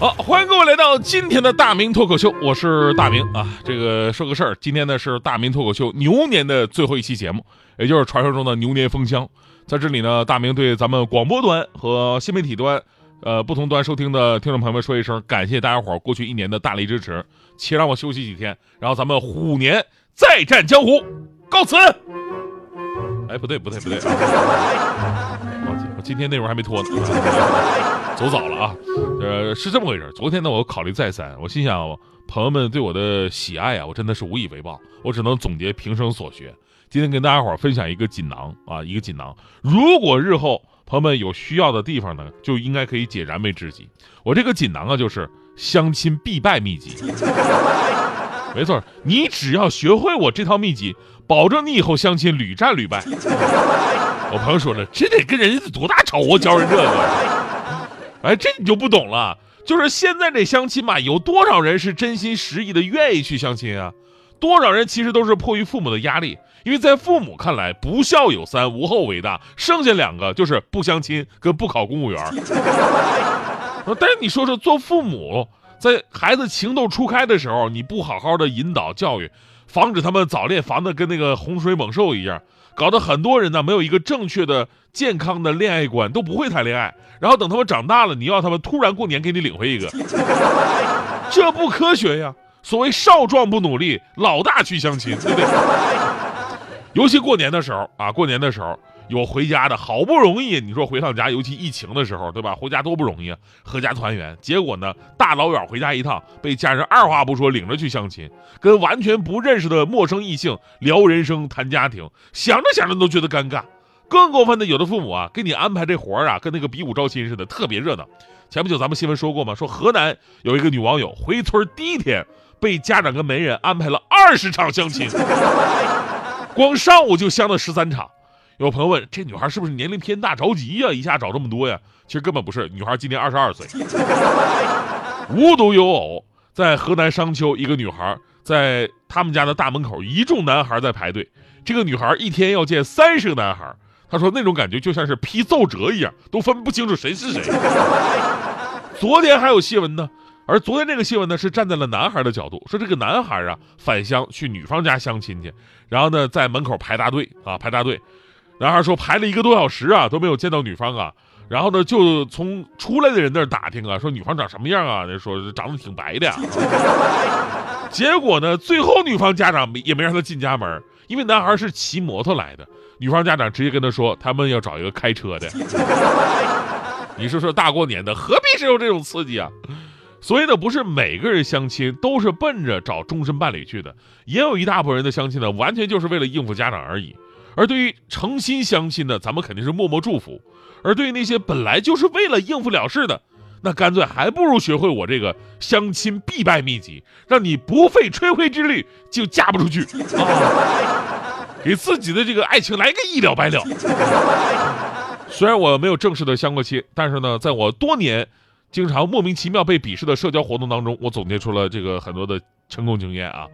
好，欢迎各位来到今天的大明脱口秀，我是大明啊。这个说个事儿，今天呢是大明脱口秀牛年的最后一期节目，也就是传说中的牛年封箱。在这里呢，大明对咱们广播端和新媒体端，呃，不同端收听的听众朋友们说一声感谢大家伙儿过去一年的大力支持，且让我休息几天，然后咱们虎年再战江湖，告辞。哎，不对不对不对，今天内容还没脱呢，走早了啊。呃，是这么回事。昨天呢，我考虑再三，我心想，朋友们对我的喜爱啊，我真的是无以为报，我只能总结平生所学。今天跟大家伙儿分享一个锦囊啊，一个锦囊。如果日后朋友们有需要的地方呢，就应该可以解燃眉之急。我这个锦囊啊，就是相亲必败秘籍。没错，你只要学会我这套秘籍，保证你以后相亲屡战屡败。我朋友说了，这得跟人家多大仇啊，教人这个。哎，这你就不懂了。就是现在这相亲嘛，有多少人是真心实意的愿意去相亲啊？多少人其实都是迫于父母的压力，因为在父母看来，不孝有三，无后为大，剩下两个就是不相亲跟不考公务员。但是你说说，做父母在孩子情窦初开的时候，你不好好的引导教育，防止他们早恋防的跟那个洪水猛兽一样，搞得很多人呢没有一个正确的、健康的恋爱观，都不会谈恋爱。然后等他们长大了，你要他们突然过年给你领回一个，这不科学呀！所谓少壮不努力，老大去相亲，对不对？尤其过年的时候啊，过年的时候有回家的，好不容易你说回趟家，尤其疫情的时候，对吧？回家多不容易啊，阖家团圆。结果呢，大老远回家一趟，被家人二话不说领着去相亲，跟完全不认识的陌生异性聊人生、谈家庭，想着想着都觉得尴尬。更过分的，有的父母啊，给你安排这活儿啊，跟那个比武招亲似的，特别热闹。前不久咱们新闻说过吗？说河南有一个女网友回村第一天，被家长跟媒人安排了二十场相亲，光上午就相了十三场。有朋友问，这女孩是不是年龄偏大着急呀？一下找这么多呀？其实根本不是，女孩今年二十二岁。无独有偶，在河南商丘，一个女孩在他们家的大门口，一众男孩在排队。这个女孩一天要见三十个男孩。她说那种感觉就像是批奏折一样，都分不清楚谁是谁。昨天还有新闻呢，而昨天这个新闻呢是站在了男孩的角度，说这个男孩啊返乡去女方家相亲去，然后呢在门口排大队啊排大队，男孩说排了一个多小时啊都没有见到女方啊，然后呢就从出来的人那儿打听啊，说女方长什么样啊？那说长得挺白的呀。结果呢最后女方家长也没让他进家门，因为男孩是骑摩托来的。女方家长直接跟他说，他们要找一个开车的。你说说，大过年的，何必只有这种刺激啊？所以呢，不是每个人相亲都是奔着找终身伴侣去的，也有一大部分人的相亲呢，完全就是为了应付家长而已。而对于诚心相亲的，咱们肯定是默默祝福；而对于那些本来就是为了应付了事的，那干脆还不如学会我这个相亲必败秘籍，让你不费吹灰之力就嫁不出去啊！给自己的这个爱情来个一了百了。虽然我没有正式的相过亲，但是呢，在我多年经常莫名其妙被鄙视的社交活动当中，我总结出了这个很多的成功经验啊。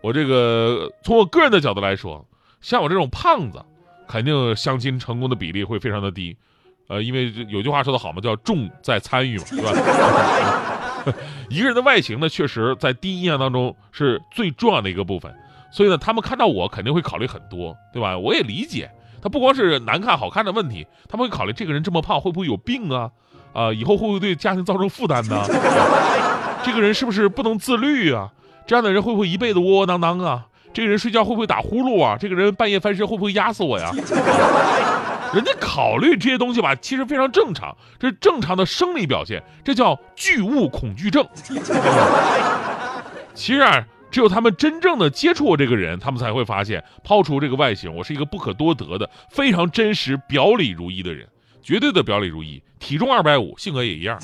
我这个从我个人的角度来说，像我这种胖子，肯定相亲成功的比例会非常的低。呃，因为有句话说的好嘛，叫重在参与嘛，对吧？一个人的外形呢，确实在第一印象当中是最重要的一个部分。所以呢，他们看到我肯定会考虑很多，对吧？我也理解，他不光是难看好看的问题，他们会考虑这个人这么胖会不会有病啊？啊，以后会不会对家庭造成负担呢？这个人是不是不能自律啊？这样的人会不会一辈子窝窝囊囊啊？这个人睡觉会不会打呼噜啊？这个人半夜翻身会不会压死我呀？人家考虑这些东西吧，其实非常正常，这是正常的生理表现，这叫巨物恐惧症。其实啊。只有他们真正的接触过这个人，他们才会发现，抛除这个外形，我是一个不可多得的、非常真实、表里如一的人，绝对的表里如一。体重二百五，性格也一样啊。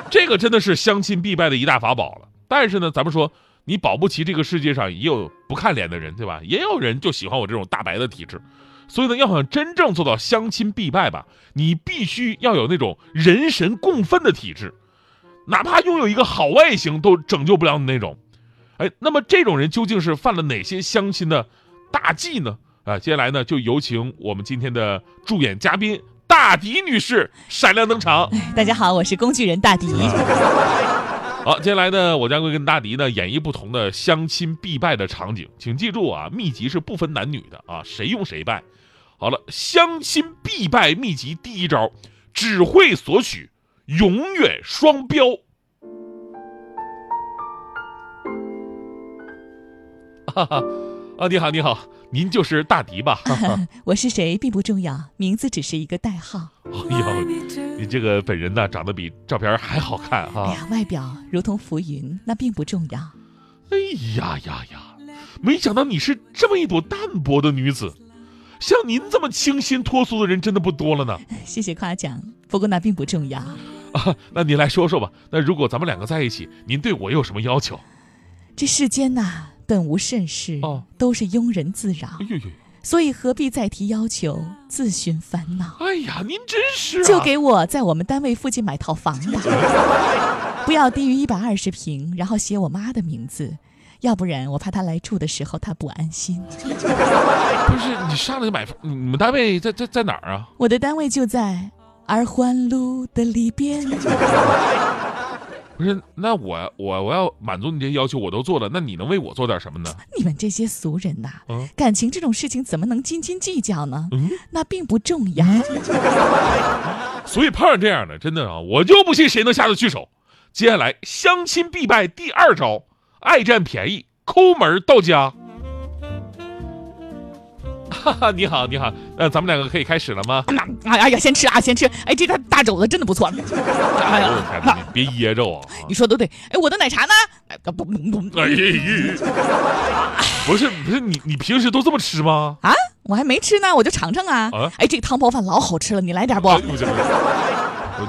这个真的是相亲必败的一大法宝了。但是呢，咱们说，你保不齐这个世界上也有不看脸的人，对吧？也有人就喜欢我这种大白的体质。所以呢，要想真正做到相亲必败吧，你必须要有那种人神共愤的体质，哪怕拥有一个好外形都拯救不了你那种。哎，那么这种人究竟是犯了哪些相亲的大忌呢？啊，接下来呢，就有请我们今天的助演嘉宾大迪女士闪亮登场。大家好，我是工具人大迪。好，接下来呢，我将会跟大迪呢演绎不同的相亲必败的场景，请记住啊，秘籍是不分男女的啊，谁用谁败。好了，相亲必败秘籍第一招，只会索取，永远双标。哈哈，啊，你好，你好，您就是大迪吧？我是谁并不重要，名字只是一个代号。哎呦，你这个本人呢，长得比照片还好看哈。哎呀，外表如同浮云，那并不重要。哎呀呀呀，没想到你是这么一朵淡泊的女子，像您这么清新脱俗的人真的不多了呢。谢谢夸奖，不过那并不重要。啊，那你来说说吧。那如果咱们两个在一起，您对我有什么要求？这世间呐。本无甚事，都是庸人自扰。哎呦呦！所以何必再提要求，自寻烦恼？哎呀，您真是……就给我在我们单位附近买套房吧，不要低于一百二十平，然后写我妈的名字，要不然我怕她来住的时候她不安心。不是你上来就买房？你们单位在在在哪儿啊？我的单位就在二环路的里边。不是，那我我我要满足你这些要求，我都做了，那你能为我做点什么呢？你们这些俗人呐，感情这种事情怎么能斤斤计较呢？嗯，那并不重要。所以碰上这样的，真的啊，我就不信谁能下得去手。接下来相亲必败第二招，爱占便宜，抠门到家。哈哈，你好，你好，呃，咱们两个可以开始了吗？哎呀呀，先吃啊，先吃！哎，这个大肘子真的不错。哎呀，别噎着啊！你说的对。哎，我的奶茶呢？哎，不不不，哎不是不是，你你平时都这么吃吗？啊，我还没吃呢，我就尝尝啊。哎，这个汤包饭老好吃了，你来点不？我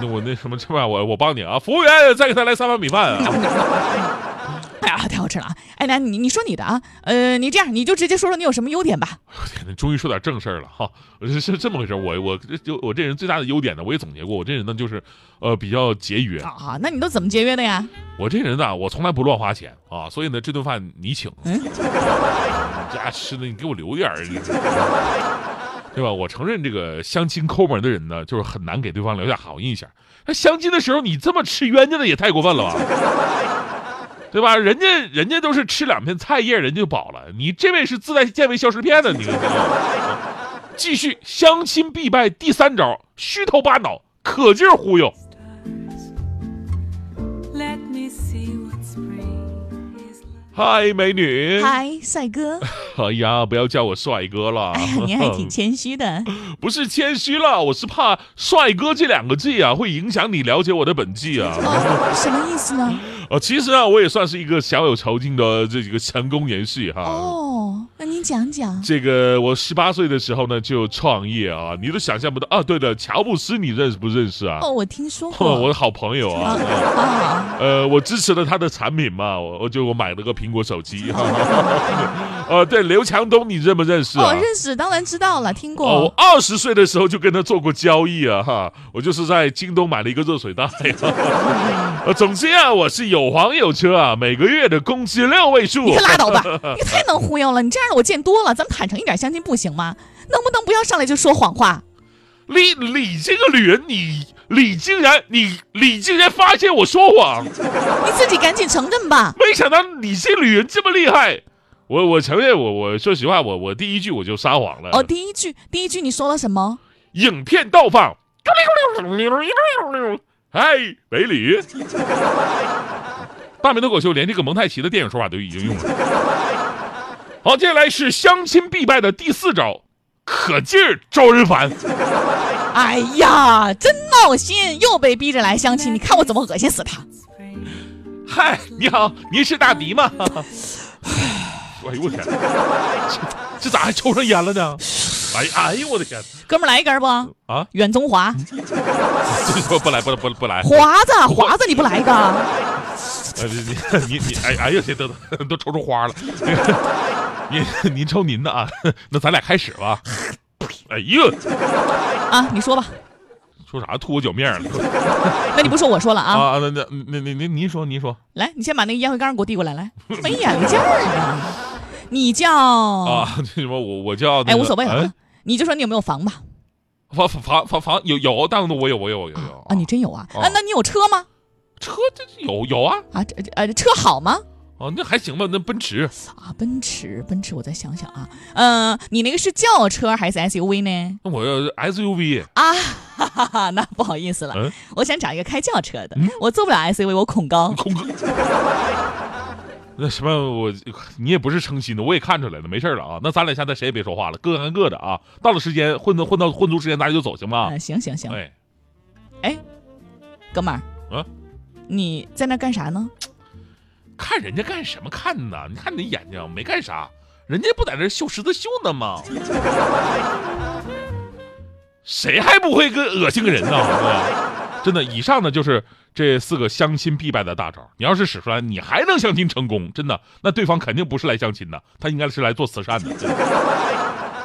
那我那什么吃饭，我我帮你啊，服务员再给他来三碗米饭啊。哎呀，太好吃了啊！哎，那你你说你的啊，呃，你这样你就直接说说你有什么优点吧。天哪，终于说点正事儿了哈！是是这么回事，我我就我这人最大的优点呢，我也总结过，我这人呢就是，呃，比较节约啊。那你都怎么节约的呀？我这人呢，我从来不乱花钱啊，所以呢，这顿饭你请，嗯，家吃的你给我留点儿，对吧？我承认这个相亲抠门的人呢，就是很难给对方留下好印象。那相亲的时候你这么吃冤家的也太过分了吧？对吧？人家人家都是吃两片菜叶，人就饱了。你这位是自带健胃消食片的，你 继续相亲必败第三招：虚头巴脑，可劲儿忽悠。嗨，美女！嗨，帅哥！哎呀，不要叫我帅哥了。哎呀，你还挺谦虚的。不是谦虚了，我是怕“帅哥”这两个字啊，会影响你了解我的本纪啊。什么意思呢？哦，其实啊，我也算是一个小有成绩的这几个成功人士哈。哦，那您讲讲。这个我十八岁的时候呢就创业啊，你都想象不到啊。对的，乔布斯你认识不认识啊？哦，我听说过。我的好朋友啊。啊。呃，我支持了他的产品嘛，我我就我买了个苹果手机。呃，对，刘强东你认不认识？哦，认识，当然知道了，听过。我二十岁的时候就跟他做过交易啊，哈，我就是在京东买了一个热水袋。呃，总之啊，我是有。房有车啊，每个月的工资六位数。你可拉倒吧，你太能忽悠了！你这样的我见多了，咱们坦诚一点相亲不行吗？能不能不要上来就说谎话？你你这个女人，你你竟然你你竟然发现我说谎？你自己赶紧承认吧！没想到你这女人这么厉害，我我承认，我我说实话，我我第一句我就撒谎了。哦，第一句第一句你说了什么？影片倒放。嗨，美女。大明脱口秀连这个蒙太奇的电影说法都已经用了。好，接下来是相亲必败的第四招，可劲儿招人烦。哎呀，真闹心，又被逼着来相亲，你看我怎么恶心死他。嗨，你好，您是大迪吗？哎呦我天，这这咋还抽上烟了呢？哎哎呦我的天，哥们来一根不？啊，远中华。不不来不不不来。华子华子你不来一个？呃，你你你，哎哎呦，这都都都抽出花了。您您抽您的啊，那咱俩开始吧。哎呦，啊，你说吧。说啥吐我脚面了？那你不说我说了啊？啊，那那那那那您说您说来，你先把那个烟灰缸给我递过来，来，没眼力劲儿啊！你叫啊？这什么我我叫哎，无所谓你就说你有没有房吧？房房房房房有有，但我有我有我有有啊，你真有啊？哦啊，那你有车吗？车这有有啊啊，这呃，车好吗？哦，那还行吧，那奔驰啊，奔驰，奔驰，我再想想啊，呃，你那个是轿车还是 SUV 呢？那我要 SUV 啊，哈哈哈，那不好意思了，嗯我想找一个开轿车的，嗯我坐不了 SUV，我恐高。恐高。那什么，我你也不是诚心的，我也看出来了，没事了啊。那咱俩现在谁也别说话了，各干各的啊。到了时间混到混到混足时间，咱俩就走，行吗嗯，？行行行，哎，哎，哥们儿，啊，你在那干啥呢？看人家干什么看呢？你看你的眼睛没干啥，人家不在那绣十字绣呢吗？谁还不会跟恶心个人呢？真的，以上呢就是这四个相亲必败的大招。你要是使出来，你还能相亲成功，真的，那对方肯定不是来相亲的，他应该是来做慈善的。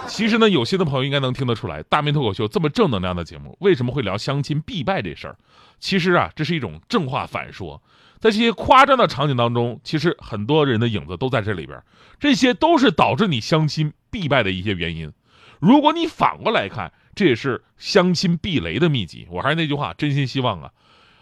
其实呢，有心的朋友应该能听得出来，大明脱口秀这么正能量的节目，为什么会聊相亲必败这事儿？其实啊，这是一种正话反说。在这些夸张的场景当中，其实很多人的影子都在这里边，这些都是导致你相亲必败的一些原因。如果你反过来看，这也是相亲避雷的秘籍。我还是那句话，真心希望啊，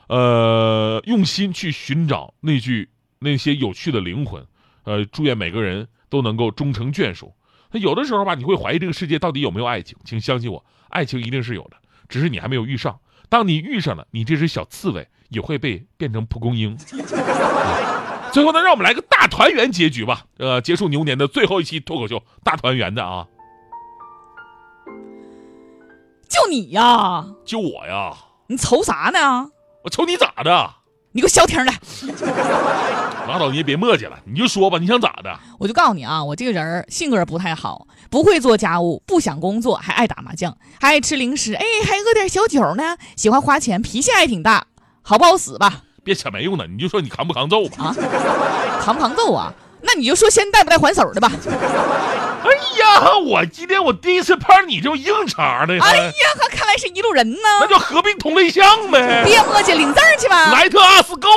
呃，用心去寻找那句那些有趣的灵魂，呃，祝愿每个人都能够终成眷属。那有的时候吧，你会怀疑这个世界到底有没有爱情，请相信我，爱情一定是有的，只是你还没有遇上。当你遇上了，你这只小刺猬也会被变成蒲公英。最后呢，让我们来个大团圆结局吧。呃，结束牛年的最后一期脱口秀，大团圆的啊，就你呀，就我呀，你愁啥呢？我瞅你咋的？你给我消停来！拉倒，你也别磨叽了，你就说吧，你想咋的？我就告诉你啊，我这个人性格不太好，不会做家务，不想工作，还爱打麻将，还爱吃零食，哎，还喝点小酒呢，喜欢花钱，脾气还挺大，好不好使吧？别扯没用的，你就说你扛不扛揍吧。啊，扛不扛揍啊？那你就说先带不带还手的吧？哎呀，我今天我第一次碰上你这么硬茬的，哎呀，看来是一路人呢。那就合并同类项呗。别磨叽，领证去吧。莱特阿斯购。